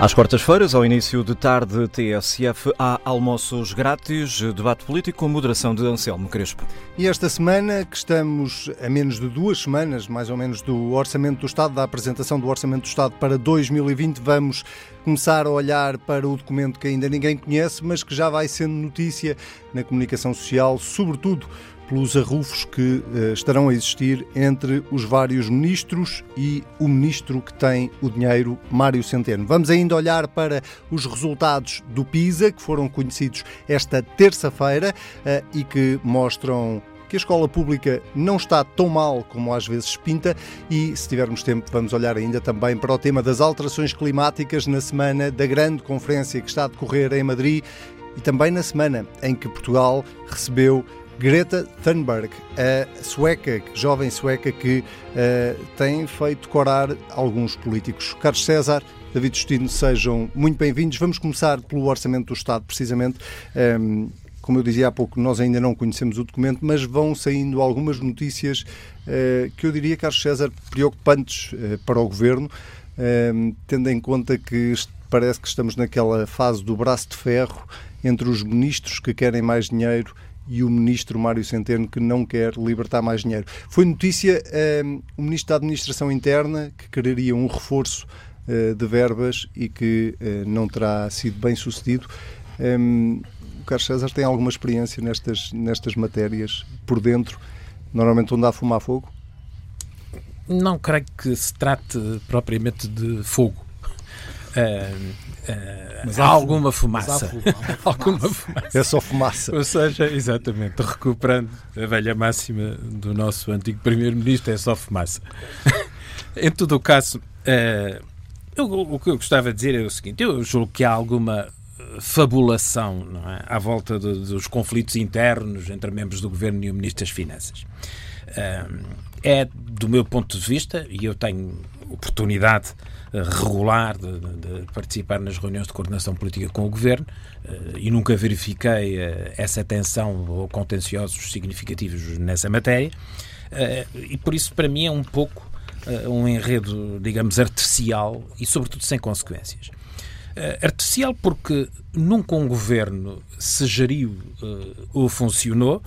Às quartas-feiras, ao início de tarde TSF, há almoços grátis, debate político com moderação de Anselmo Crespo. E esta semana, que estamos a menos de duas semanas, mais ou menos, do Orçamento do Estado, da apresentação do Orçamento do Estado para 2020, vamos começar a olhar para o documento que ainda ninguém conhece, mas que já vai sendo notícia na comunicação social, sobretudo pelos arrufos que uh, estarão a existir entre os vários ministros e o ministro que tem o dinheiro, Mário Centeno. Vamos ainda olhar para os resultados do PISA, que foram conhecidos esta terça-feira uh, e que mostram que a escola pública não está tão mal como às vezes pinta e, se tivermos tempo, vamos olhar ainda também para o tema das alterações climáticas na semana da grande conferência que está a decorrer em Madrid e também na semana em que Portugal recebeu Greta Thunberg, a sueca, jovem sueca que uh, tem feito corar alguns políticos. Carlos César, David Justino, sejam muito bem-vindos. Vamos começar pelo Orçamento do Estado, precisamente. Um, ehm, como eu dizia há pouco, nós ainda não conhecemos o documento, mas vão saindo algumas notícias uh, que eu diria, Carlos César, preocupantes uh, para o governo, uh, tendo em conta que parece que estamos naquela fase do braço de ferro entre os ministros que querem mais dinheiro e o ministro Mário Centeno que não quer libertar mais dinheiro. Foi notícia um, o ministro da Administração Interna que quereria um reforço uh, de verbas e que uh, não terá sido bem sucedido. Um, o Carlos César tem alguma experiência nestas, nestas matérias por dentro, normalmente onde há fumar fogo? Não creio que se trate propriamente de fogo. Uh, mas há, há alguma fumaça. Há alguma fumaça. É só fumaça. Ou seja, exatamente, recuperando a velha máxima do nosso antigo Primeiro-Ministro, é só fumaça. em todo o caso, uh, eu, o que eu gostava de dizer é o seguinte: eu julgo que há alguma fabulação é? à volta de, dos conflitos internos entre membros do governo e o Ministro das Finanças. É, do meu ponto de vista, e eu tenho oportunidade regular de, de, participar nas reuniões de coordenação política com o Governo eh, e nunca verifiquei eh, essa tensão ou contenciosos significativos nessa matéria eh, e por isso para mim é um pouco um enredo, digamos, artificial e sobretudo sem consequências. Artificial porque nunca um governo se geriu ou funcionou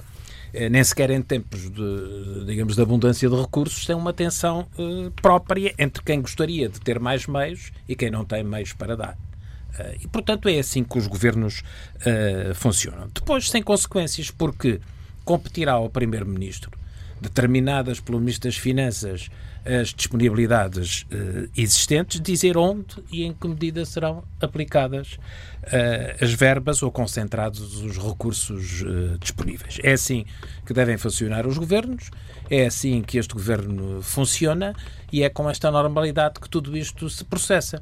nem sequer em tempos de, digamos, de abundância de recursos, tem uma tensão uh, própria entre quem gostaria de ter mais meios e quem não tem meios para dar. Uh, e, portanto, é assim que os governos uh, funcionam. Depois, sem consequências, porque competirá ao Primeiro-Ministro, determinadas pelo Ministro das Finanças, as disponibilidades uh, existentes, dizer onde e em que medida serão aplicadas uh, as verbas ou concentrados os recursos uh, disponíveis. É assim que devem funcionar os governos, é assim que este governo funciona e é com esta normalidade que tudo isto se processa.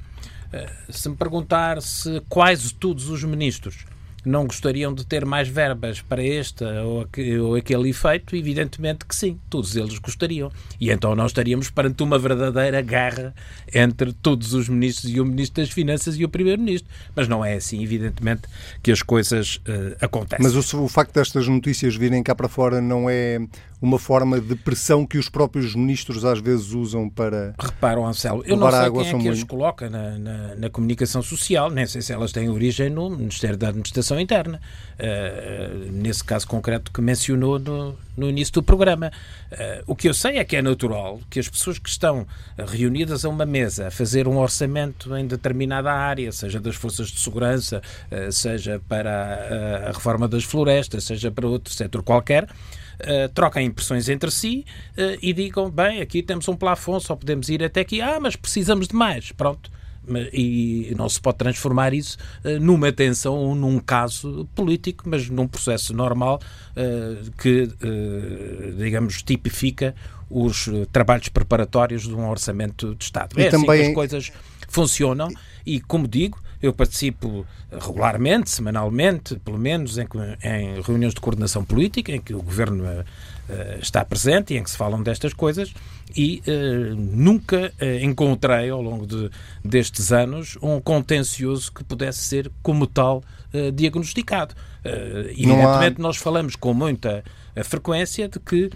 se me perguntar se quase todos os ministros não gostariam de ter mais verbas para este ou, ou aquele efeito? Evidentemente que sim, todos eles gostariam. E então nós estaríamos perante uma verdadeira guerra entre todos os ministros e o Ministro das Finanças e o Primeiro-Ministro. Mas não é assim, evidentemente, que as coisas uh, acontecem. Mas o, o facto destas notícias virem cá para fora não é uma forma de pressão que os próprios ministros às vezes usam para. Reparam, Anselmo, eu não sei quem é que as coloca na, na, na, comunicação social, nem sei se elas têm origem no Ministério da Administração Interna, uh, nesse caso concreto que mencionou no, no início do programa. Uh, o que eu sei é que é natural que as pessoas que estão reunidas a uma mesa a fazer um orçamento em determinada área, seja das forças de segurança, uh, seja para a, a reforma das florestas, seja para outro setor qualquer, uh, troquem impressões entre si uh, e digam, bem, aqui temos um plafond, só podemos ir até aqui, ah, mas precisamos de mais, pronto. E não se pode transformar isso uh, numa tensão ou num caso político, mas num processo normal que, digamos, tipifica os trabalhos preparatórios de um orçamento de Estado. E é também... assim que as coisas funcionam e, como digo, eu participo regularmente, semanalmente, pelo menos, em, em reuniões de coordenação política, em que o Governo está presente e em que se falam destas coisas e uh, nunca uh, encontrei ao longo de, destes anos um contencioso que pudesse ser como tal uh, diagnosticado. Evidentemente, há... nós falamos com muita frequência de que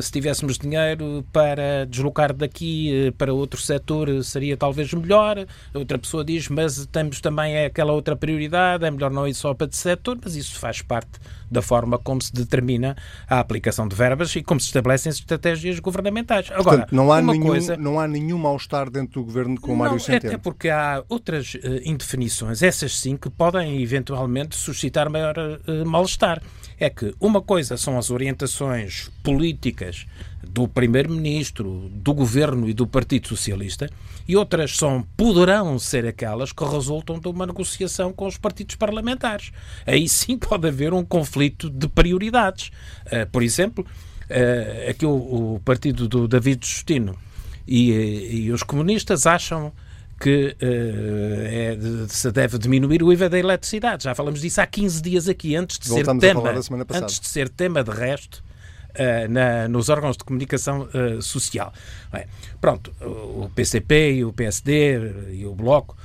se tivéssemos dinheiro para deslocar daqui para outro setor seria talvez melhor. Outra pessoa diz, mas temos também aquela outra prioridade, é melhor não ir só para esse setor, mas isso faz parte da forma como se determina a aplicação de verbas e como se estabelecem estratégias governamentais. Agora, Portanto, não há, nenhum, coisa... não há nenhum mal-estar dentro do governo com o Mário Centeno. Até porque há outras uh, indefinições, essas sim, que podem eventualmente suscitar maior mal-estar. É que uma coisa são as orientações políticas do Primeiro-Ministro, do Governo e do Partido Socialista, e outras são, poderão ser aquelas que resultam de uma negociação com os partidos parlamentares. Aí sim pode haver um conflito de prioridades. Uh, por exemplo, aqui o, o, partido do David Justino e, e os comunistas acham que uh, é, se deve diminuir o IVA da eletricidade. Já falamos disso há 15 dias aqui, antes de ser tema, antes de ser tema de resto uh, na, nos órgãos de comunicação uh, social. Bem, pronto, o PCP e o PSD e o Bloco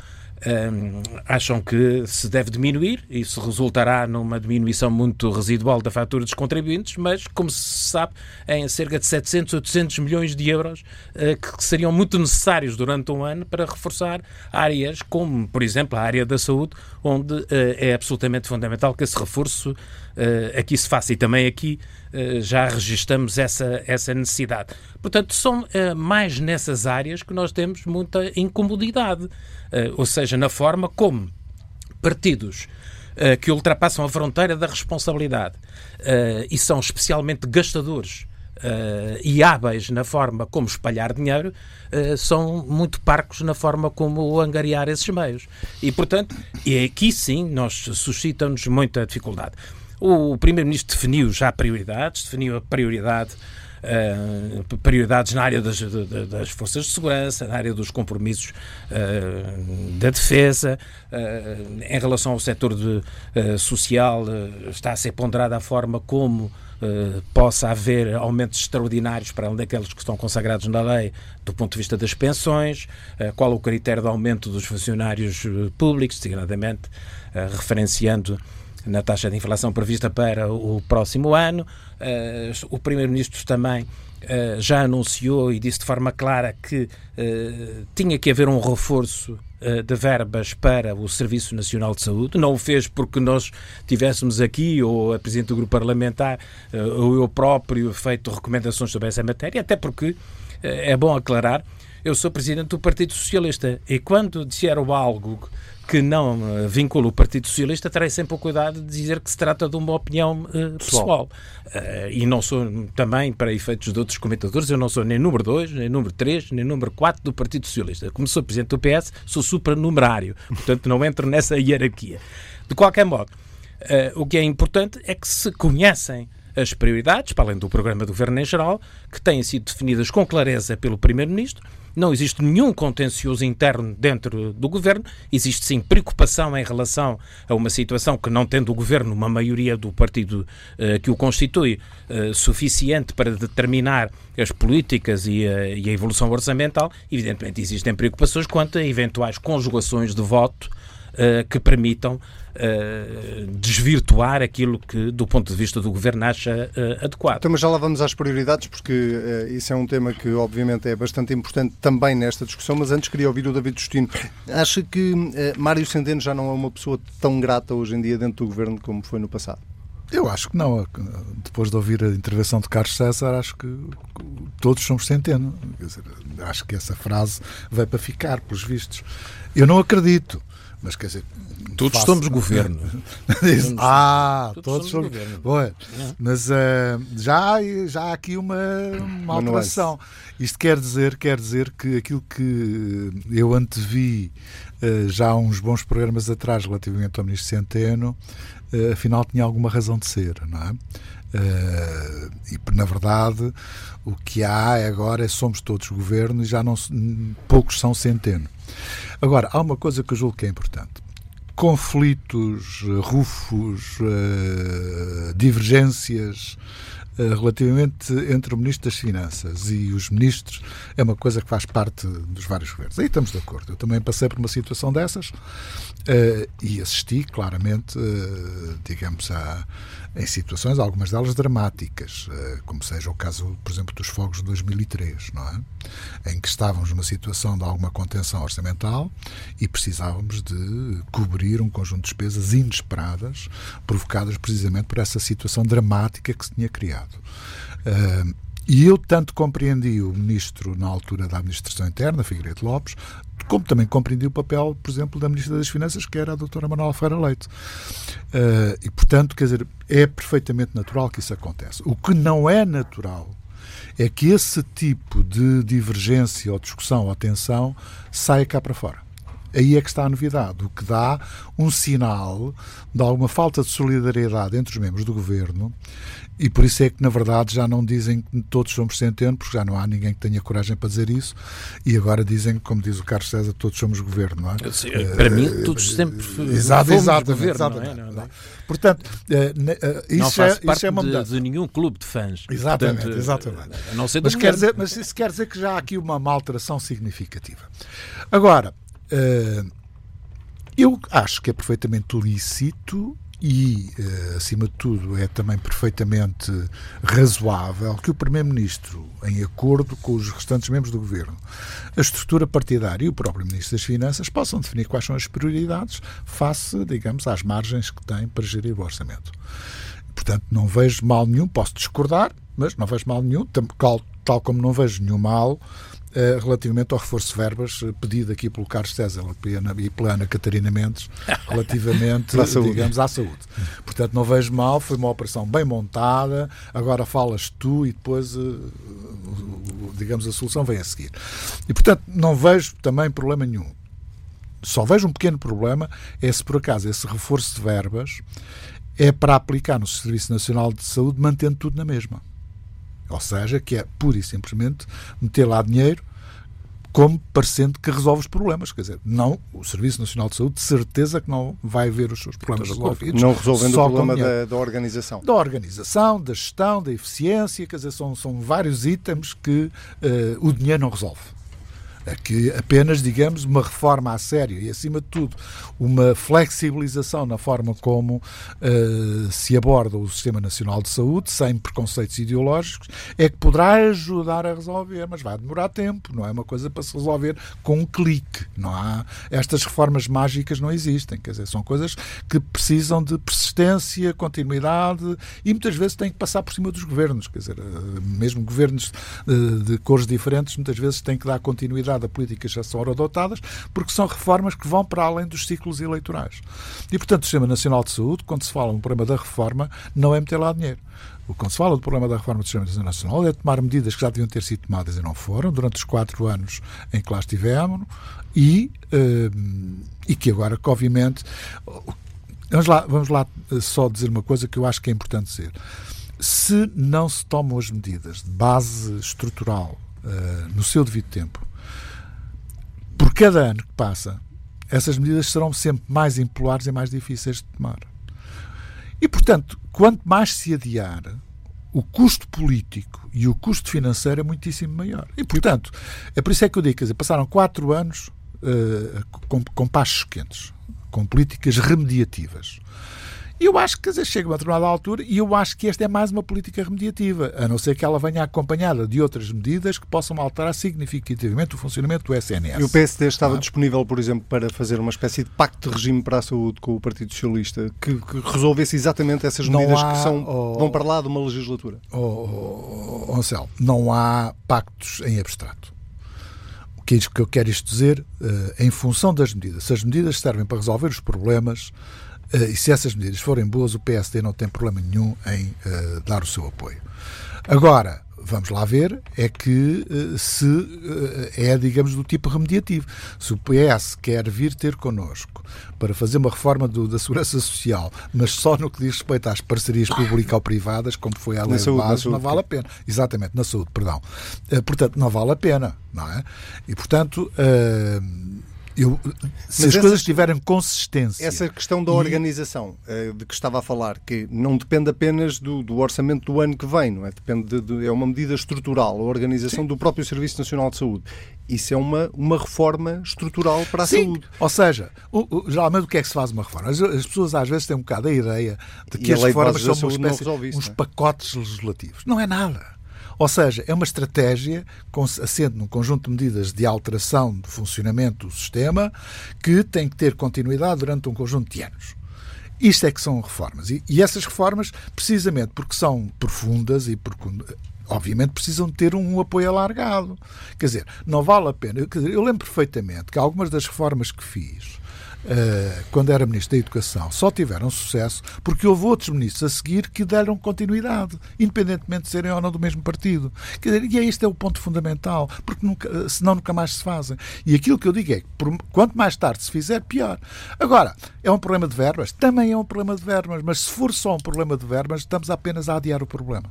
um, acham que se deve diminuir, isso resultará numa diminuição muito residual da fatura dos contribuintes, mas, como se sabe, em cerca de 700, 800 milhões de euros uh, que seriam muito necessários durante um ano para reforçar áreas como, por exemplo, a área da saúde, onde uh, é absolutamente fundamental que esse reforço uh, aqui se faça. E também aqui já registamos essa, essa necessidade. Portanto, são mais nessas áreas que nós temos muita incomodidade. Eh, ou seja, na forma como partidos eh, que ultrapassam a fronteira da responsabilidade eh, e são especialmente gastadores Uh, e hábeis na forma como espalhar dinheiro, uh, são muito parcos na forma como angariar esses meios. E, portanto, e aqui sim nós suscita-nos muita dificuldade. O Primeiro-Ministro definiu já prioridades, definiu a prioridade uh, prioridades na área das, das, forças de segurança, na área dos compromissos uh, da defesa, uh, em relação ao setor de, social, está a ser ponderada a forma como possa haver aumentos extraordinários para além daqueles que estão consagrados na lei do ponto de vista das pensões, qual o critério de aumento dos funcionários públicos, designadamente referenciando na taxa de inflação prevista para o próximo ano. Uh, o Primeiro-Ministro também uh, já anunciou e disse de forma clara que uh, tinha que haver um reforço de verbas para o Serviço Nacional de Saúde. Não o fez porque nós tivéssemos aqui, ou a Presidente do Grupo Parlamentar, ou eu próprio, feito recomendações sobre essa matéria, até porque é bom aclarar eu sou presidente do Partido Socialista e quando disseram algo que não uh, vincula o Partido Socialista, terei sempre o cuidado de dizer que se trata de uma opinião uh, pessoal. Uh, e não sou também, para efeitos de outros comentadores, eu não sou nem número 2, nem número 3, nem número 4 do Partido Socialista. Como sou presidente do PS, sou supranumerário. Portanto, não entro nessa hierarquia. De qualquer modo, o que é importante é que se conhecem as prioridades, para além do programa do Governo em geral, que têm sido definidas com clareza pelo Primeiro-Ministro não existe nenhum contencioso interno dentro do governo, existe sim preocupação em relação a uma situação que, não tendo o governo uma maioria do partido uh, que o constitui uh, suficiente para determinar as políticas e a, e a evolução orçamental, evidentemente existem preocupações quanto a eventuais conjugações de voto uh, que permitam uh, desvirtuar aquilo que, do ponto de vista do governo, acha uh, adequado. Então, mas já lá vamos às prioridades, porque isso é um tema que, obviamente, é bastante importante também nesta discussão, mas antes queria ouvir o David Justino. Acha que Mário Centeno já não é uma pessoa tão grata hoje em dia dentro do governo como foi no passado? Eu acho que não. Depois de ouvir a intervenção de Carlos César, acho que todos somos centeno. Dizer, acho que essa frase vai para ficar, pelos vistos. Eu não acredito. Mas quer dizer. Todos faço... somos governo. ah, todos, todos somos, governo. Bom, é. Mas uh, já, já há aqui uma, uma alteração. Isto quer dizer, quer dizer que aquilo que eu antevi uh, já há uns bons programas atrás relativamente ao Ministro Centeno, uh, afinal tinha alguma razão de ser, não é? Uh, e na verdade o que há agora é somos todos governo e já não poucos são centeno. Agora, há uma coisa que eu julgo que é importante. Conflitos, rufos, uh, divergências relativamente entre o Ministro das Finanças e os ministros é uma coisa que faz parte dos vários governos. Aí estamos de acordo. Eu também passei por uma situação dessas uh, e assisti claramente, uh, digamos, a, em situações, algumas delas dramáticas, como seja o caso, por exemplo, dos fogos de 2003, não é? Em que estávamos numa situação de alguma contenção orçamental e precisávamos de cobrir um conjunto de despesas inesperadas provocadas precisamente por essa situação dramática que se tinha criado. Uh, e eu tanto compreendi o ministro na altura da Administração Interna, Figueiredo Lopes, como também compreendi o papel, por exemplo, da Ministra das Finanças, que era a doutora Manuela Ferreira Leite. Uh, e, portanto, quer dizer, é perfeitamente natural que isso aconteça. O que não é natural é que esse tipo de divergência ou discussão ou tensão saia cá para fora. Aí é que está a novidade, o que dá um sinal de alguma falta de solidariedade entre os membros do governo e por isso é que, na verdade, já não dizem que todos somos centeno, porque já não há ninguém que tenha coragem para dizer isso, e agora dizem, como diz o Carlos César, todos somos governo, não é? Sei, para mim, todos sempre exato, fomos exatamente, governo, exatamente, não é? Não é? Portanto, uh, isso, não é, parte é uma de, de, nenhum clube de fãs. Exatamente, Portanto, exatamente. Não ser mas, quer dizer, mas isso quer dizer que já há aqui uma, uma alteração significativa. Agora, eu acho que é perfeitamente lícito e, eh, acima de tudo, é também perfeitamente razoável que o Primeiro-Ministro, em acordo com os restantes membros do Governo, a estrutura partidária e o próprio Ministro das Finanças possam definir quais são as prioridades face, digamos, às margens que têm para gerir o orçamento. Portanto, não vejo mal nenhum, posso discordar, mas não vejo mal nenhum, tal, tal como não vejo nenhum mal relativamente ao reforço de verbas uh, pedido aqui pelo Carlos César e pela Ana Catarina Mendes relativamente, à digamos, à saúde. Portanto, não vejo mal, foi uma operação bem montada, agora falas tu e depois, uh, digamos, a solução vem a seguir. E, portanto, não vejo também problema nenhum. Só vejo um pequeno problema, é se por acaso esse reforço de verbas é para aplicar no Serviço Nacional de Saúde mantendo tudo na mesma. Ou seja, que é pura e simplesmente meter lá dinheiro como parecendo que resolve os problemas. Quer dizer, não, o Serviço Nacional de Saúde, de certeza que não vai ver os seus problemas resolvidos. Não resolvendo o problema da, da, organização. Da organização, da gestão, da eficiência, quer dizer, são, são vários itens que uh, o dinheiro não resolve que apenas, digamos, uma reforma a sério e, acima de tudo, uma flexibilização na forma como uh, se aborda o Sistema Nacional de Saúde, sem preconceitos ideológicos, é que poderá ajudar a resolver, mas vai demorar tempo, não é uma coisa para se resolver com um clique. Não há, estas reformas mágicas não existem, quer dizer, são coisas que precisam de persistência, continuidade e muitas vezes têm que passar por cima dos governos, quer dizer, uh, mesmo governos uh, de cores diferentes muitas vezes têm que dar continuidade a políticas já são adotadas, porque são reformas que vão para além dos ciclos eleitorais. E, portanto, o Sistema Nacional de Saúde, quando se fala no problema da reforma, não é meter lá dinheiro. Quando se fala do problema da reforma do Sistema Nacional é tomar medidas que já deviam ter sido tomadas e não foram, durante os quatro anos em que lá estivemos, e, uh, e que agora, que obviamente. Vamos lá, vamos lá eh, só dizer uma coisa que eu acho que é importante dizer. Se não se tomam as medidas de base estrutural uh, no seu devido tempo, cada ano que passa, essas medidas serão sempre mais impopulares e mais difíceis de tomar. E, portanto, quanto mais se adiar, o custo político e o custo financeiro é muitíssimo maior. E, portanto, é por isso é que eu digo, quer dizer, passaram quatro anos uh, com, com passos quentes, com políticas remediativas. Eu acho que dizer, chega uma determinada altura e eu acho que esta é mais uma política remediativa, a não ser que ela venha acompanhada de outras medidas que possam alterar significativamente o funcionamento do SNS. E o PSD estava ah. disponível, por exemplo, para fazer uma espécie de pacto de regime para a saúde com o Partido Socialista que, que resolvesse exatamente essas medidas há, que são, oh, vão para lá de uma legislatura? Oh, oh, oh, Anselmo, não há pactos em abstrato. O que é que eu quero isto dizer? Uh, em função das medidas. Se as medidas servem para resolver os problemas, e se essas medidas forem boas, o PSD não tem problema nenhum em uh, dar o seu apoio. Agora, vamos lá ver, é que uh, se é, digamos, do tipo remediativo. Se o PS quer vir ter connosco para fazer uma reforma do, da segurança social, mas só no que diz respeito às parcerias público-privadas, como foi a lei de base, não vale a pena. Exatamente, na saúde, perdão. portanto, não vale a pena, não é? E, portanto Eu, se Mas as coisas tiverem consistência. Essa questão da organização e... de que estava a falar, que não depende apenas do, do orçamento do ano que vem, não é? Depende de, de, é uma medida estrutural, a organização Sim. do próprio Serviço Nacional de Saúde. Isso é uma, uma reforma estrutural para a Sim. saúde. Ou seja, o, o, geralmente o que é que se faz uma reforma? As, as, pessoas às vezes têm um bocado a ideia de que as reformas são uma espécie, uns é? pacotes legislativos. Não é nada. Ou seja, é uma estratégia assente num conjunto de medidas de alteração de funcionamento do sistema que tem que ter continuidade durante um conjunto de anos. Isto é que são reformas. E, e essas reformas, precisamente porque são profundas e porque obviamente precisam ter um apoio alargado. Quer dizer, não vale a pena. Dizer, eu lembro perfeitamente que algumas das reformas que fiz quando era Ministro da Educação, só tiveram sucesso porque houve outros ministros a seguir que deram continuidade, independentemente de serem ou não do mesmo partido. Quer dizer, e é este é o ponto fundamental, porque nunca, eh, senão nunca mais se fazem. E aquilo que eu digo é que por, quanto mais tarde se fizer, pior. Agora, é um problema de verbas? Também é um problema de verbas, mas se for só um problema de verbas, estamos apenas a adiar o problema.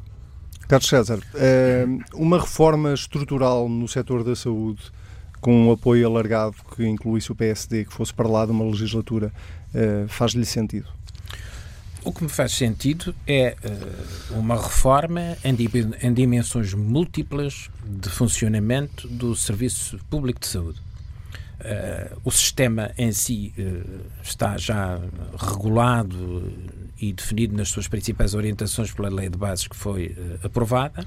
Carlos César, eh, uma reforma estrutural no setor da saúde com um apoio alargado que incluísse o PSD, que fosse para lá de uma legislatura, uh, faz-lhe sentido? O que me faz sentido é uh, uma reforma em, dimensões múltiplas de funcionamento do Serviço Público de Saúde. Uh, o sistema em si está já regulado e definido nas suas principais orientações pela lei de bases que foi aprovada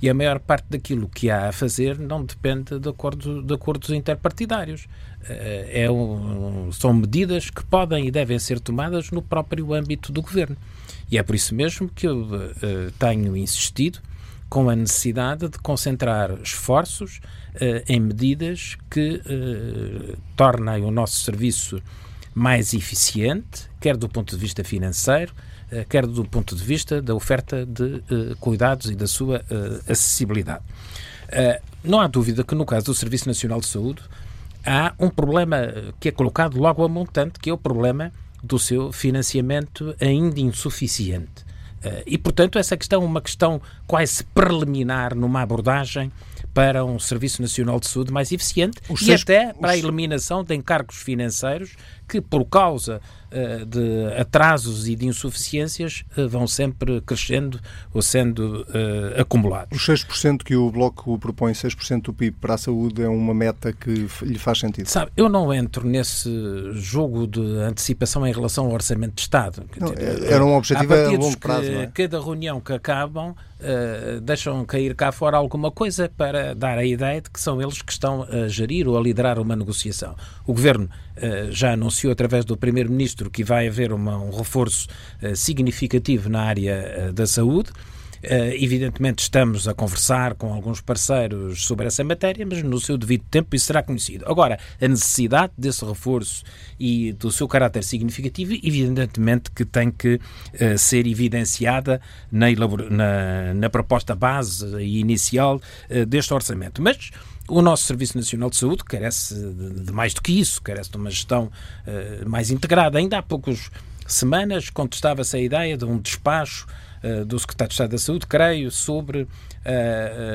e a maior parte daquilo que há a fazer não depende de, acordo, de acordos interpartidários. Eh, é um, são medidas que podem e devem ser tomadas no próprio âmbito do governo. E é por isso mesmo que eu uh, tenho insistido com a necessidade de concentrar esforços uh, em medidas que uh, tornem o nosso serviço mais eficiente, quer do ponto de vista financeiro, quer do ponto de vista da oferta de uh, cuidados e da sua uh, acessibilidade. Não há dúvida que no caso do Serviço Nacional de Saúde há um problema que é colocado logo a montante, que é o problema do seu financiamento ainda insuficiente. e, portanto, essa questão é uma questão quase preliminar numa abordagem para um Serviço Nacional de Saúde mais eficiente os e até para a eliminação de encargos financeiros que, por causa uh, de atrasos e de insuficiências, uh, vão sempre crescendo ou sendo uh, acumulados. Os 6% que o Bloco propõe, 6% do PIB para a saúde, é uma meta que lhe faz sentido? Sabe, eu não entro nesse jogo de antecipação em relação ao Orçamento de Estado. Não, era um objetivo a longo prazo. Que, é? Cada reunião que acabam Uh, deixam cair cá fora alguma coisa para dar a ideia de que são eles que estão a gerir ou a liderar uma negociação. O Governo já anunciou através do Primeiro-Ministro que vai haver uma, um reforço uh, significativo na área da saúde. Uh, evidentemente estamos a conversar com alguns parceiros sobre essa matéria, mas no seu devido tempo isso será conhecido. Agora, a necessidade desse reforço e do seu caráter significativo, evidentemente que tem que uh, ser evidenciada na, na, na, proposta base e inicial uh, deste orçamento. Mas o nosso Serviço Nacional de Saúde carece de, mais do que isso, carece de uma gestão mais integrada. Ainda há poucas semanas contestava-se a ideia de um despacho eh, do Secretário de Estado da Saúde, creio, sobre uh,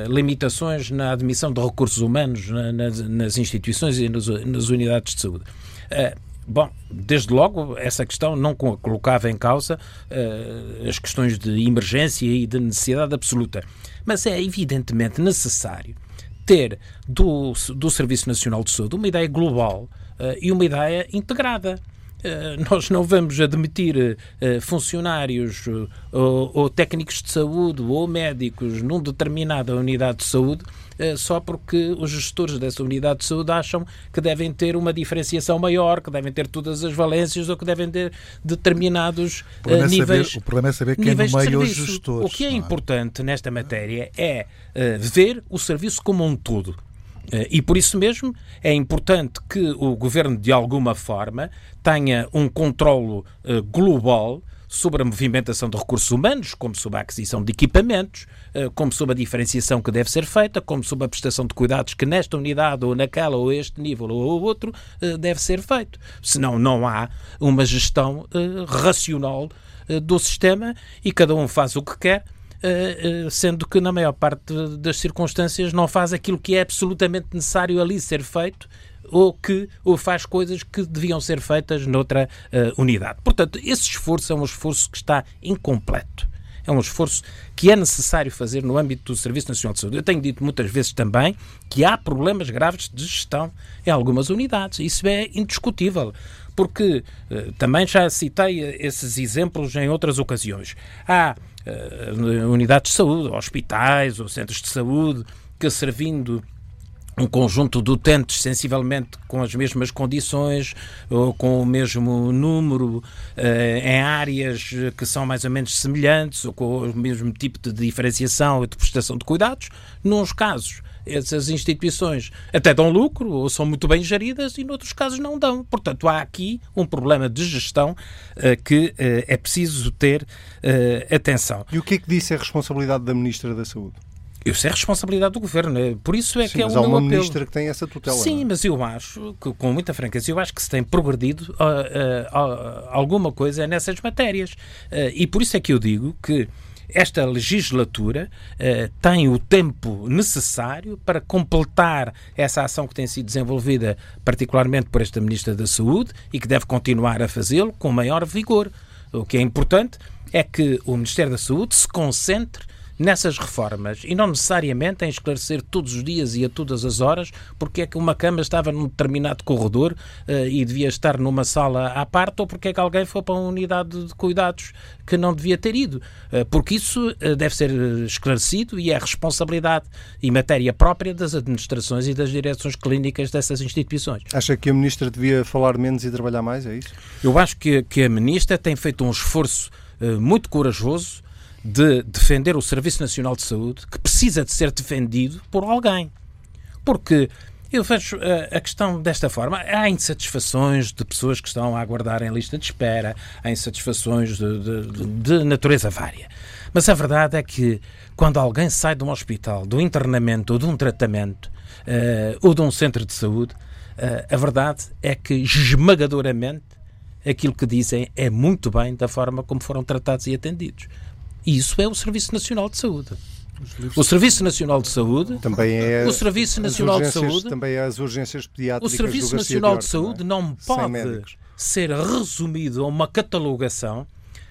limitações na admissão de recursos humanos na, nas, instituições e nas, unidades de saúde. Uh, Bom, desde logo, essa questão não colocava em causa uh, as questões de emergência e de necessidade absoluta. Mas é evidentemente necessário ter do, do Serviço Nacional de Saúde uma ideia global uh, e uma ideia integrada. Eh, nós não vamos admitir eh, funcionários ou, ou técnicos de saúde ou médicos numa determinada unidade de saúde só porque os gestores dessa unidade de saúde acham que devem ter uma diferenciação maior, que devem ter todas as valências ou que devem ter determinados o níveis. Saber, o problema é saber quem é nomeia os gestores. O que é, é importante nesta matéria é uh, ver o serviço como um todo. Eh, e por isso mesmo é importante que o governo, de alguma forma, tenha um controlo eh, global sobre a movimentação de recursos humanos, como sobre a aquisição de equipamentos, eh, como sobre a diferenciação que deve ser feita, como sobre a prestação de cuidados que nesta unidade ou naquela ou este nível ou outro deve ser feito. Senão não há uma gestão racional do sistema e cada um faz o que quer eh, eh, sendo que na maior parte das circunstâncias não faz aquilo que é absolutamente necessário ali ser feito ou que ou faz coisas que deviam ser feitas noutra uh, unidade. Portanto, esse esforço é um esforço que está incompleto. É um esforço que é necessário fazer no âmbito do Serviço Nacional de Saúde. Eu tenho dito muitas vezes também que há problemas graves de gestão em algumas unidades. Isso é indiscutível porque uh, também já citei esses exemplos em outras ocasiões. Há uh, unidades de saúde, hospitais ou centros de saúde que servindo um conjunto de utentes sensivelmente com as mesmas condições ou com o mesmo número eh, em áreas que são mais ou menos semelhantes ou com o mesmo tipo de diferenciação e de prestação de cuidados, nos casos essas instituições até dão lucro ou são muito bem geridas e noutros casos não dão. Portanto, há aqui um problema de gestão uh, que uh, é preciso ter uh, atenção. E o que é que disse a responsabilidade da Ministra da Saúde? Isso é responsabilidade do governo, né? por isso é Sim, que é mas o há uma apelo. ministra que tem essa tutela. Sim, é? mas eu acho, que, com muita franqueza, eu acho que se tem progredido uh, uh, uh, alguma coisa nessas matérias. e por isso é que eu digo que esta legislatura tem o tempo necessário para completar essa ação que tem sido desenvolvida, particularmente por esta Ministra da Saúde, e que deve continuar a fazê-lo com maior vigor. O que é importante é que o Ministério da Saúde se concentre nessas reformas e não necessariamente em esclarecer todos os dias e a todas as horas porque é que uma cama estava num determinado corredor uh, e devia estar numa sala à parte ou porque é que alguém foi para uma unidade de cuidados que não devia ter ido. Uh, porque isso uh, deve ser esclarecido e é responsabilidade e matéria própria das administrações e das direções clínicas dessas instituições. Acha que a Ministra devia falar menos e trabalhar mais? É isso? Eu acho que, que a Ministra tem feito um esforço muito corajoso de defender o Serviço Nacional de Saúde, que precisa de ser defendido por alguém. Porque eu vejo a, questão desta forma. Há insatisfações de pessoas que estão a aguardar em lista de espera, há insatisfações de, de, de natureza vária. Mas a verdade é que quando alguém sai de um hospital, do internamento ou de um tratamento uh, ou de um centro de saúde, uh, a verdade é que esmagadoramente aquilo que dizem é muito bem da forma como foram tratados e atendidos. E isso é o Serviço Nacional de Saúde. O Serviço Nacional de Saúde também é o Serviço Nacional de Saúde também é as urgências pediátricas o Serviço Nacional de Saúde não, é? não pode ser resumido a uma catalogação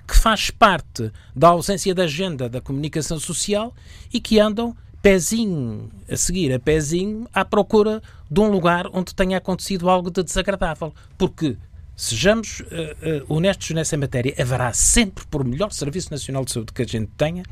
que faz parte da ausência de agenda da comunicação social e que andam pezinho a seguir a pezinho à procura de um lugar onde tenha acontecido algo de desagradável porque Sejamos uh, uh, honestos nessa matéria, haverá sempre, por melhor Serviço Nacional de Saúde que a gente tenha,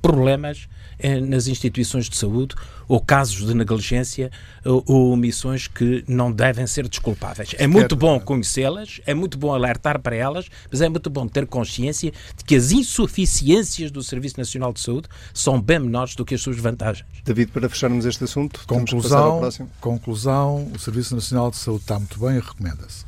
problemas uh, nas instituições de saúde ou casos de negligência ou omissões que não devem ser desculpáveis. É muito bom conhecê-las, é muito bom alertar para elas, mas é muito bom ter consciência de que as insuficiências do Serviço Nacional de Saúde são bem menores do que as suas vantagens. David, para fecharmos este assunto, conclusão, conclusão o Serviço Nacional de Saúde está muito bem e recomenda-se.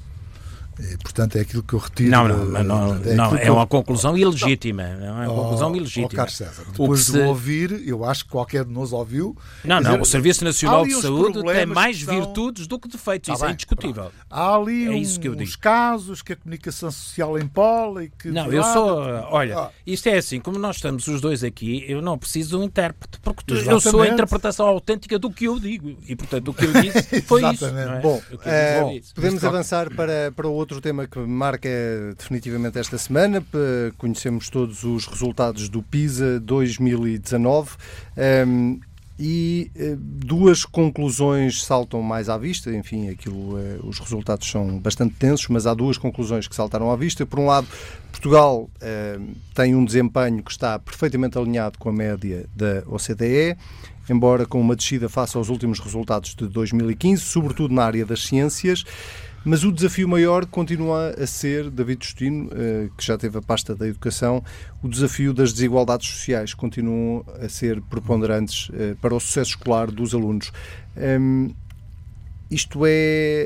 E, portanto, é aquilo que eu retiro. Não, não, não, não é, não, é uma conclusão ilegítima. É uma conclusão ilegítima. Oh, Carlos César, depois de se... ouvir, eu acho que qualquer de nós ouviu. Não, dizer, não, o Serviço Nacional de Saúde tem mais são... virtudes do que defeitos, ah, isso é bem, é indiscutível. Pronto. Há ali é isso que eu digo. uns casos que a comunicação social empola e que. Não, eu sou. Olha, ah. isto é assim, como nós estamos os dois aqui, eu não preciso de um intérprete, porque tu, eu sou a interpretação autêntica do que eu digo. E, portanto, o que eu disse foi isso. É? Bom, é, podemos avançar para, para outro tema que marca definitivamente esta semana. Conhecemos todos os resultados do PISA 2019. Um, e eh, duas conclusões saltam mais à vista. Enfim, aquilo, eh, os resultados são bastante tensos, mas há duas conclusões que saltaram à vista. Por um lado, Portugal eh, tem um desempenho que está perfeitamente alinhado com a média da OCDE, embora com uma descida face aos últimos resultados de 2015, sobretudo na área das ciências. Mas o desafio maior continua a ser, David Justino, eh, que já teve a pasta da educação, o desafio das desigualdades sociais continuam a ser preponderantes eh, para o sucesso escolar dos alunos. Isto é,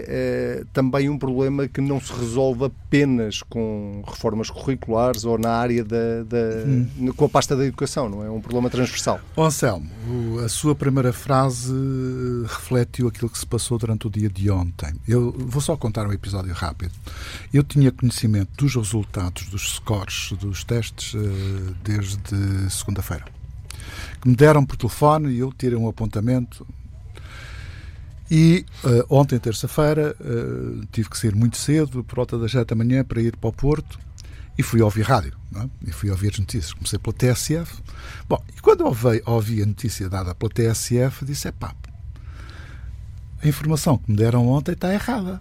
é, também um problema que não se resolve apenas com reformas curriculares ou na área da, da hum. com a pasta da educação, não é? É um problema transversal. Bom, Anselmo, a sua primeira frase refletiu aquilo que se passou durante o dia de ontem. Eu vou só contar um episódio rápido. Eu tinha conhecimento dos resultados dos scores dos testes eh, desde segunda-feira. Que me deram por telefone e eu tirei um apontamento E uh, ontem, terça-feira, uh, tive que sair muito cedo, por volta das 7 da manhã, para ir para o Porto e fui ouvir rádio. É? E fui ouvir as notícias. Comecei pela TSF. Bom, e quando ouvi, ouvi a notícia dada pela TSF, disse: é pá, a informação que me deram ontem está errada.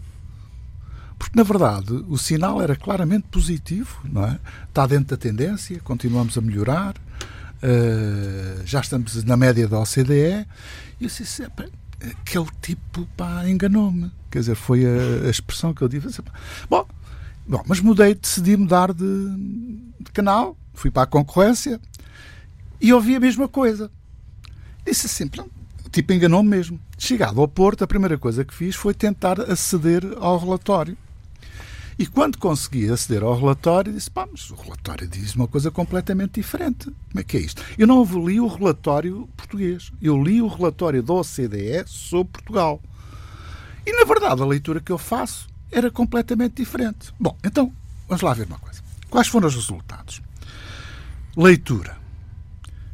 Porque, na verdade, o sinal era claramente positivo, não é? Está dentro da tendência, continuamos a melhorar, uh, já estamos na média da OCDE. E eu disse, aquele tipo, pá, enganou-me. Quer dizer, foi a, a, expressão que eu disse. Bom, bom, mas mudei, decidi mudar de, de canal, fui para a concorrência e ouvi a mesma coisa. Disse assim, o tipo enganou-me mesmo. Chegado ao Porto, a primeira coisa que fiz foi tentar aceder ao relatório. E quando consegui aceder ao relatório, disse: pá, mas o relatório diz uma coisa completamente diferente. Como é que é isto? Eu não li o relatório português. Eu li o relatório da OCDE sobre Portugal. E, na verdade, a leitura que eu faço era completamente diferente. Bom, então, vamos lá ver uma coisa. Quais foram os resultados? Leitura.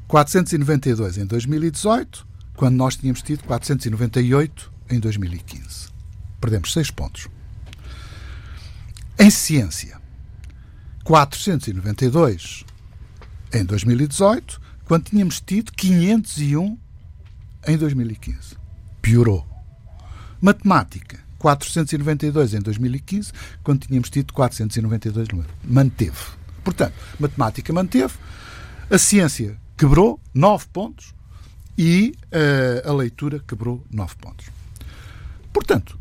492 em 2018, quando nós tínhamos tido 498 em 2015. Perdemos 6 pontos. Em ciência, 492 em 2018, quando tínhamos tido 501 em 2015. Piorou. Matemática, 492 em 2015, quando tínhamos tido 492. Manteve. Portanto, matemática manteve, a ciência quebrou 9 pontos e uh, a leitura quebrou 9 pontos. Portanto,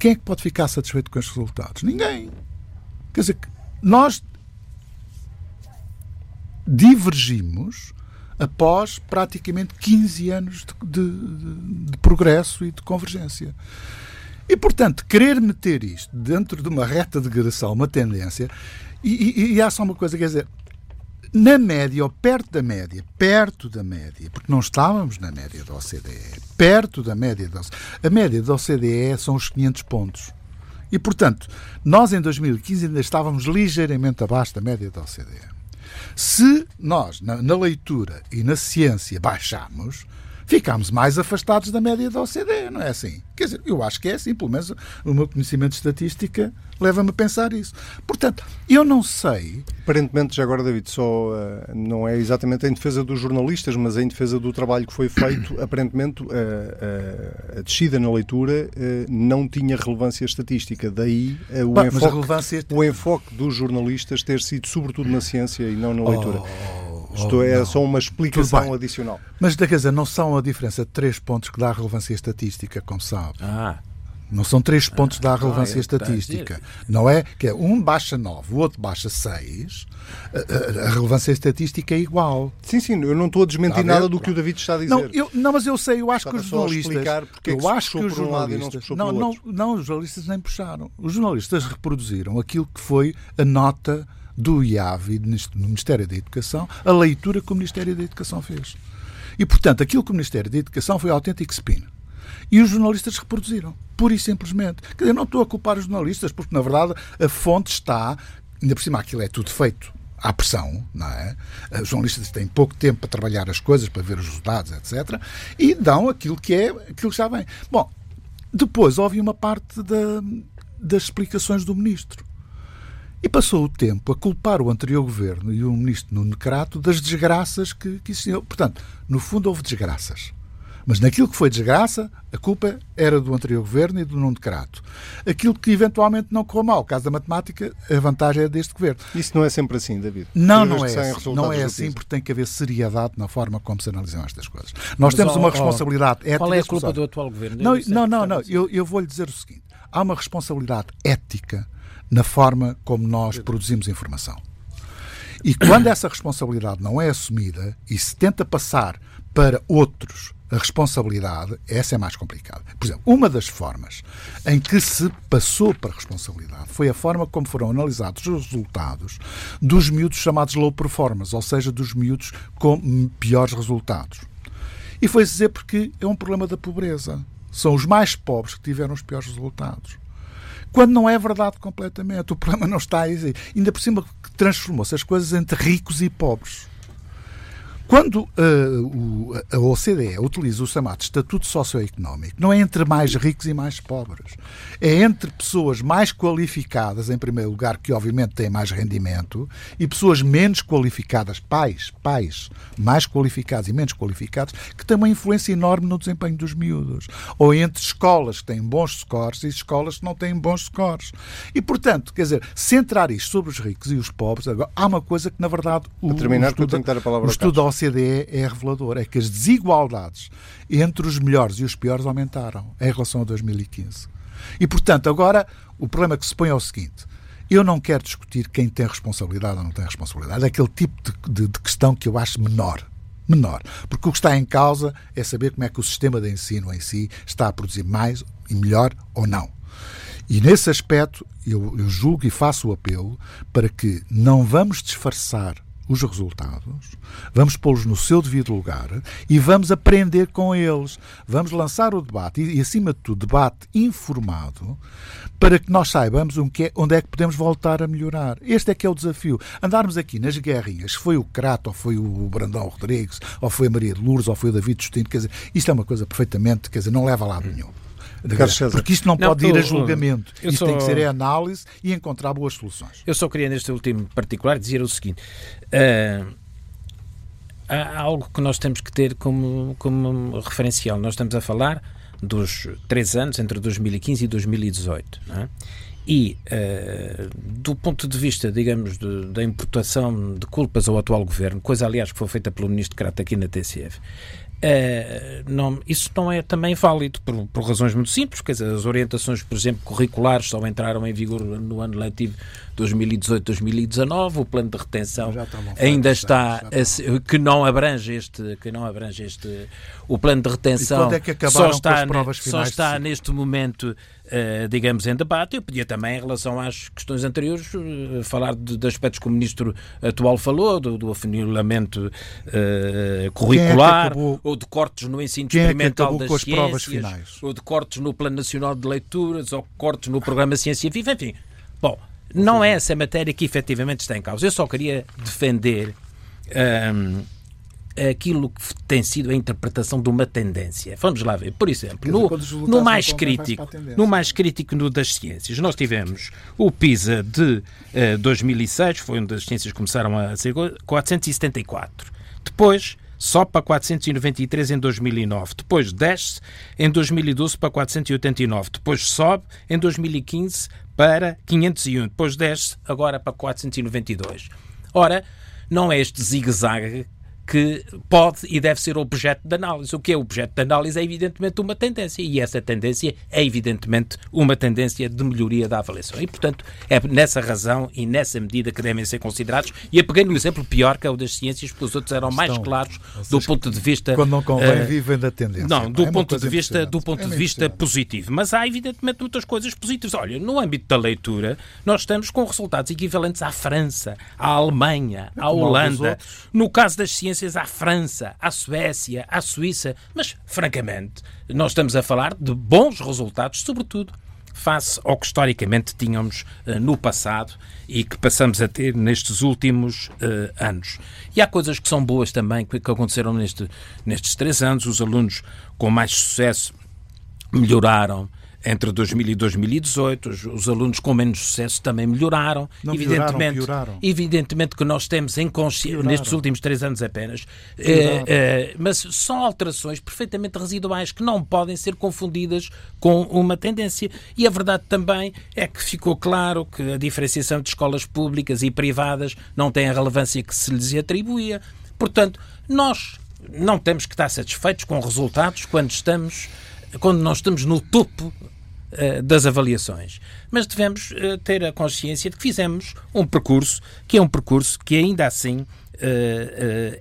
quem é que pode ficar satisfeito com estes resultados? Ninguém. Quer dizer, nós divergimos após praticamente 15 anos de, de, de, progresso e de convergência. E, portanto, querer meter isto dentro de uma reta de degradação, uma tendência, e, e, e há só uma coisa, quer dizer, na média ou perto da média, perto da média, porque não estávamos na média da OCDE, perto da média da OCDE, a média da OCDE são os 500 pontos. E, portanto, nós em 2015 ainda estávamos ligeiramente abaixo da média da OCDE. Se nós, na, na leitura e na ciência, baixarmos, ficámos mais afastados da média da OCDE, não é assim? Quer dizer, eu acho que é assim, pelo menos o meu conhecimento de estatística leva-me a pensar isso. Portanto, eu não sei. Aparentemente, já agora, David, só uh, não é exatamente em defesa dos jornalistas, mas em defesa do trabalho que foi feito. aparentemente, uh, uh, a descida na leitura não tinha relevância estatística. Daí o, enfoque, relevância... o enfoque dos jornalistas ter sido sobretudo na ciência e não na leitura. Oh. Isto é não. só uma explicação adicional. Mas, quer dizer, não são a diferença de três pontos que dá relevância estatística, como sabe. Ah. Não são três pontos ah, da relevância ah, estatística. Não é que é um baixa 9, o outro baixa 6. A, a, relevância estatística é igual. Sim, sim, eu não estou a desmentir nada do que o David está a dizer. Não, eu, não mas eu sei, eu acho que os jornalistas. É eu acho que os jornalistas. Um não, não, não, os jornalistas nem puxaram. Os jornalistas reproduziram aquilo que foi a nota do IAV no Ministério da Educação, a leitura que o Ministério da Educação fez. E, portanto, aquilo que o Ministério da Educação foi autêntico spin. E os jornalistas reproduziram, pura e simplesmente. Quer dizer, não estou a culpar os jornalistas, porque na verdade a fonte está, ainda por cima aquilo é tudo feito à pressão, não é? Os jornalistas têm pouco tempo para trabalhar as coisas, para ver os resultados, etc. E dão aquilo que é, aquilo que já vem. Bom, depois houve uma parte da, das explicações do ministro. E passou o tempo a culpar o anterior governo e o ministro Nuno Crato das desgraças que, que existiam. Portanto, no fundo houve desgraças. Mas naquilo que foi desgraça, a culpa era do anterior governo e do Nuno Crato. Aquilo que eventualmente não correu mal, o caso da matemática, a vantagem é deste governo. Isso não é sempre assim, David? Não, não é, assim, não é assim, porque tem que haver seriedade na forma como se analisam estas coisas. Nós Mas, temos uma responsabilidade ética. Qual é a culpa do atual governo? Não, não, não, não. Eu, eu vou-lhe dizer o seguinte: há uma responsabilidade ética na forma como nós produzimos informação. E quando essa responsabilidade não é assumida e se tenta passar para outros a responsabilidade, essa é mais complicada. Por exemplo, uma das formas em que se passou para a responsabilidade foi a forma como foram analisados os resultados dos miúdos chamados low performance, ou seja, dos miúdos com piores resultados. E foi dizer porque é um problema da pobreza. São os mais pobres que tiveram os piores resultados quando não é verdade completamente. O problema não está aí. Ainda por cima transformou-se as coisas entre ricos e pobres. Quando uh, o, a OCDE utiliza o chamado estatuto socioeconómico, não é entre mais ricos e mais pobres. É entre pessoas mais qualificadas, em primeiro lugar, que obviamente têm mais rendimento, e pessoas menos qualificadas, pais, pais, mais qualificados e menos qualificados, que têm uma influência enorme no desempenho dos miúdos. Ou entre escolas que têm bons scores e escolas que não têm bons scores. E, portanto, quer dizer, centrar isto sobre os ricos e os pobres, agora, há uma coisa que, na verdade, o, terminar, o estudo, o estudo OCDE é revelador, é que as desigualdades entre os melhores e os piores aumentaram em relação a 2015. E, portanto, agora o problema que se põe é o seguinte: eu não quero discutir quem tem responsabilidade ou não tem responsabilidade. É aquele tipo de, de, de, questão que eu acho menor. Menor. Porque o que está em causa é saber como é que o sistema de ensino em si está a produzir mais e melhor ou não. E nesse aspecto, eu, eu julgo e faço o apelo para que não vamos disfarçar os resultados, vamos pô-los no seu devido lugar e vamos aprender com eles. Vamos lançar o debate e, e acima de tudo, debate informado para que nós saibamos é, onde é que podemos voltar a melhorar. Este é que é o desafio. Andarmos aqui nas guerrinhas, se foi o Crato, ou foi o Brandão Rodrigues, ou foi a Maria de Lourdes, ou foi o David Justino, quer dizer, isto é uma coisa perfeitamente, quer dizer, não leva a lado nenhum. Porque isto não, não pode ir a julgamento. Isto só... tem que ser a análise e encontrar boas soluções. Eu só queria, neste último particular, dizer o seguinte. Uh, há algo que nós temos que ter como, como referencial. Nós estamos a falar dos três anos entre 2015 e 2018. É? E, uh, do ponto de vista, digamos, de, da imputação de culpas ao atual governo, coisa, aliás, que foi feita pelo ministro Crato aqui na TCF, Uh, não, isso não é também válido por, por, razões muito simples, quer dizer, as orientações, por exemplo, curriculares só entraram em vigor no ano letivo 2018-2019, o plano de retenção ainda está, a, que não abrange este, que não abrange este, o plano de retenção é só está, só está neste momento Uh, digamos, em debate. Eu podia também, em relação às questões anteriores, uh, falar de, de, aspectos que o ministro atual falou, do, do afunilamento uh, curricular, é ou de cortes no ensino é experimental é das ciências, ou de cortes no Plano Nacional de Leituras, ou cortes no Programa Ciência Viva, enfim. Bom, não é essa matéria que efetivamente está em causa. Eu só queria defender. Um, aquilo que tem sido a interpretação de uma tendência. Vamos lá ver. Por exemplo, no, no mais crítico, no mais crítico no das ciências, nós tivemos o PISA de uh, 2006, foi onde as ciências começaram a ser 474. Depois só para 493 em 2009, depois desce em 2012 para 489, depois sobe em 2015 para 501, depois desce agora para 492. Ora, não é este zigue-zague que pode e deve ser objeto de análise. O que é objeto de análise é evidentemente uma tendência e essa tendência é evidentemente uma tendência de melhoria da avaliação. E, portanto, é nessa razão e nessa medida que devem ser considerados. E apeguei no exemplo pior, que é o das ciências, porque os outros eram mais Estão, claros do ponto de vista. Quando não convém, uh, vivem da tendência. Não, do é ponto de vista, do ponto é de vista positivo. Mas há, evidentemente, muitas coisas positivas. Olha, no âmbito da leitura, nós estamos com resultados equivalentes à França, à Alemanha, à Holanda. No caso das ciências, referências à França, à Suécia, à Suíça, mas, francamente, nós estamos a falar de bons resultados, sobretudo face ao que historicamente tínhamos uh, no passado e que passamos a ter nestes últimos uh, anos. E há coisas que são boas também que, que aconteceram neste, nestes três anos. Os alunos com mais sucesso melhoraram entre 2000 e 2018, os, os, alunos com menos sucesso também melhoraram. Não evidentemente, pioraram. evidentemente que nós temos em consciência, nestes últimos três anos apenas, eh, eh, mas são alterações perfeitamente residuais que não podem ser confundidas com uma tendência. E a verdade também é que ficou claro que a diferenciação de escolas públicas e privadas não tem a relevância que se lhes atribuía. Portanto, nós não temos que estar satisfeitos com resultados quando estamos quando nós estamos no topo eh, das avaliações. Mas devemos uh, ter a consciência de que fizemos um percurso que é um percurso que ainda assim uh,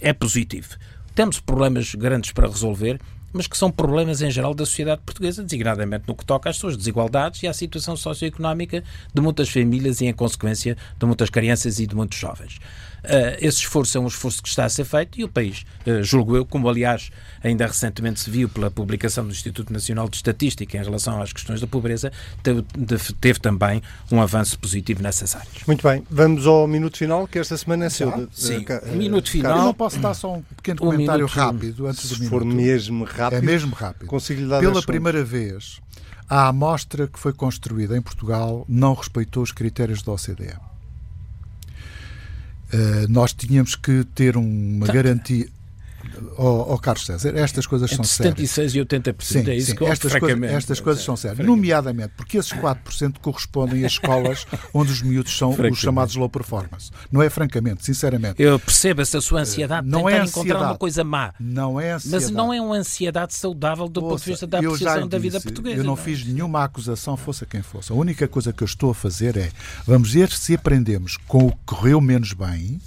é positivo. Temos problemas grandes para resolver, mas que são problemas em geral da sociedade portuguesa, designadamente no que toca às suas desigualdades e à situação socioeconómica de muitas famílias e, em consequência, de muitas crianças e de muitos jovens. Uh, esse esforço é um esforço que está a ser feito e o país, uh, julgo eu, como aliás ainda recentemente se viu pela publicação do Instituto Nacional de Estatística em relação às questões da pobreza, teve, teve também um avanço positivo nessas áreas. Muito bem, vamos ao minuto final, que esta semana é seu. Ah, sim, uh, minuto final. Eu não posso dar só um pequeno um comentário minuto, rápido antes do minuto. Se for mesmo rápido. É mesmo rápido. Consigo dar Pela primeira vez, a amostra que foi construída em Portugal não respeitou os critérios da OCDE. Uh, nós tínhamos que ter uma tá. garantia. Oh, oh, Carlos César, estas coisas Entre são 76 sérias. 76 e 80%, sim, é isso sim, que eu, estas, coisa, estas coisas são sérias. Nomeadamente porque esses 4% correspondem a escolas onde os miúdos são os chamados low performance. Não é francamente, sinceramente. Eu percebo essa sua ansiedade não é ansiedade. encontrar uma coisa má. Não é ansiedade. Mas não é uma ansiedade saudável do Ouça, ponto de vista da apreciação da vida portuguesa. Eu não, não é? fiz nenhuma acusação, fosse a quem fosse. A única coisa que eu estou a fazer é vamos ver se aprendemos com o que correu menos bem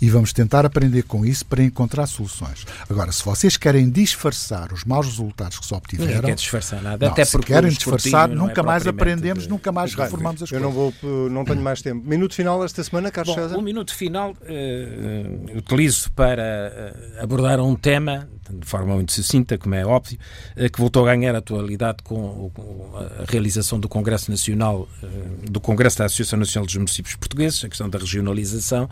e vamos tentar aprender com isso para encontrar soluções. Agora, se vocês querem disfarçar os maus resultados que se obtiveram. Não quer disfarçar nada, não, até porque. Se querem disfarçar, nunca é mais aprendemos, de... nunca mais reformamos as eu coisas. Eu não, vou, não tenho mais tempo. Minuto final esta semana, Carlos Bom, César? O minuto final uh, utilizo para uh, abordar um tema de forma muito sucinta, como é óbvio, uh, que voltou a ganhar atualidade com, com a realização do Congresso Nacional, do Congresso da Associação Nacional dos Municípios Portugueses, a questão da regionalização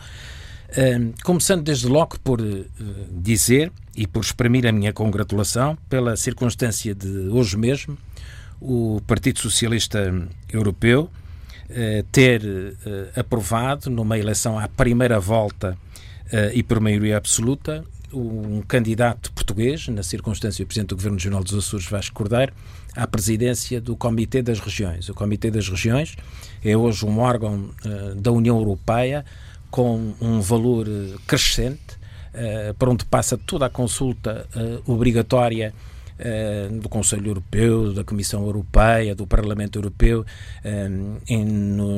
começando desde logo por uh, dizer e por exprimir a minha congratulação pela circunstância de hoje mesmo o Partido Socialista Europeu uh, ter uh, aprovado numa eleição à primeira volta e por maioria absoluta um candidato português, na circunstância o Presidente do Governo Regional dos Açores, Vasco Cordeiro, à presidência do Comitê das Regiões. O Comitê das Regiões é hoje um órgão da União Europeia com um valor eh, crescente, para onde passa toda a consulta uh, obrigatória do Conselho Europeu, da Comissão Europeia, do Parlamento Europeu,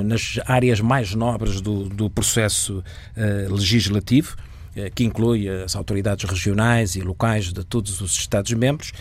nas áreas mais nobres do processo legislativo que inclui as autoridades regionais e locais de todos os Estados-membros,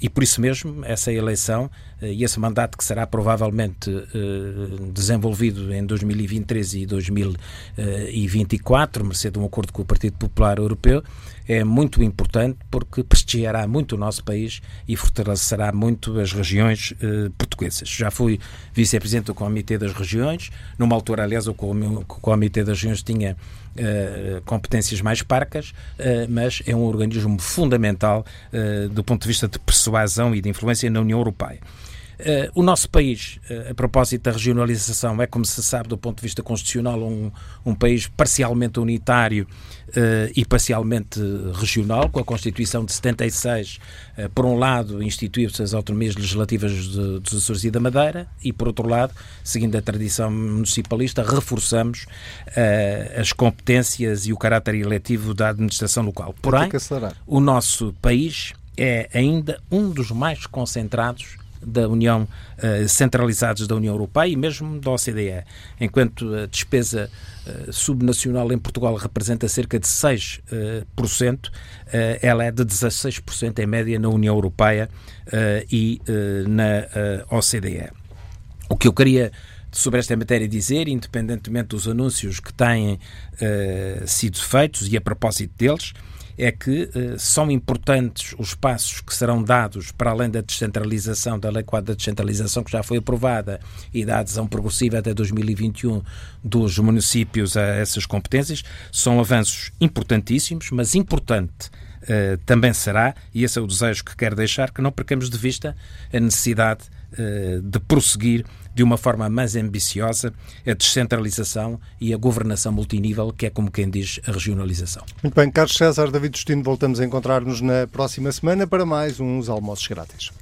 e por isso mesmo essa eleição eh, e esse mandato que será provavelmente eh, desenvolvido em 2023 e 2024, mercê de um acordo com o Partido Popular Europeu, é muito importante porque prestigiará muito o nosso país e fortalecerá muito as regiões eh, portuguesas. Já fui vice-presidente do Comitê das Regiões, numa altura, aliás, o Comitê das Regiões tinha Uh, competências mais parcas, uh, mas é um organismo fundamental uh, do ponto de vista de persuasão e de influência na União Europeia. Uh, o nosso país, uh, a propósito da regionalização, é, como se sabe, do ponto de vista constitucional, um, um país parcialmente unitário uh, e parcialmente regional, com a Constituição de 76, por um lado, instituiu-se as autonomias legislativas de, dos Açores e da Madeira, e por outro lado, seguindo a tradição municipalista, reforçamos as competências e o caráter eletivo da administração local. Porém, o nosso país é ainda um dos mais concentrados da União, uh, centralizados da União Europeia e mesmo da OCDE, enquanto a despesa uh, subnacional em Portugal representa cerca de 6%, uh, ela é de 16% em média na União Europeia e na OCDE. O que eu queria sobre esta matéria dizer, independentemente dos anúncios que têm sido feitos e a propósito deles, é que eh, são importantes os passos que serão dados para além da descentralização, da Lei Quadra da Descentralização, que já foi aprovada, e da adesão progressiva até 2021 dos municípios a essas competências. São avanços importantíssimos, mas importante Uh, também será, e esse é o desejo que quero deixar, que não percamos de vista a necessidade uh, de prosseguir de uma forma mais ambiciosa a descentralização e a governação multinível, que é como quem diz a regionalização. Muito bem, Carlos César, David Justino, voltamos a encontrar-nos na próxima semana para mais uns almoços grátis.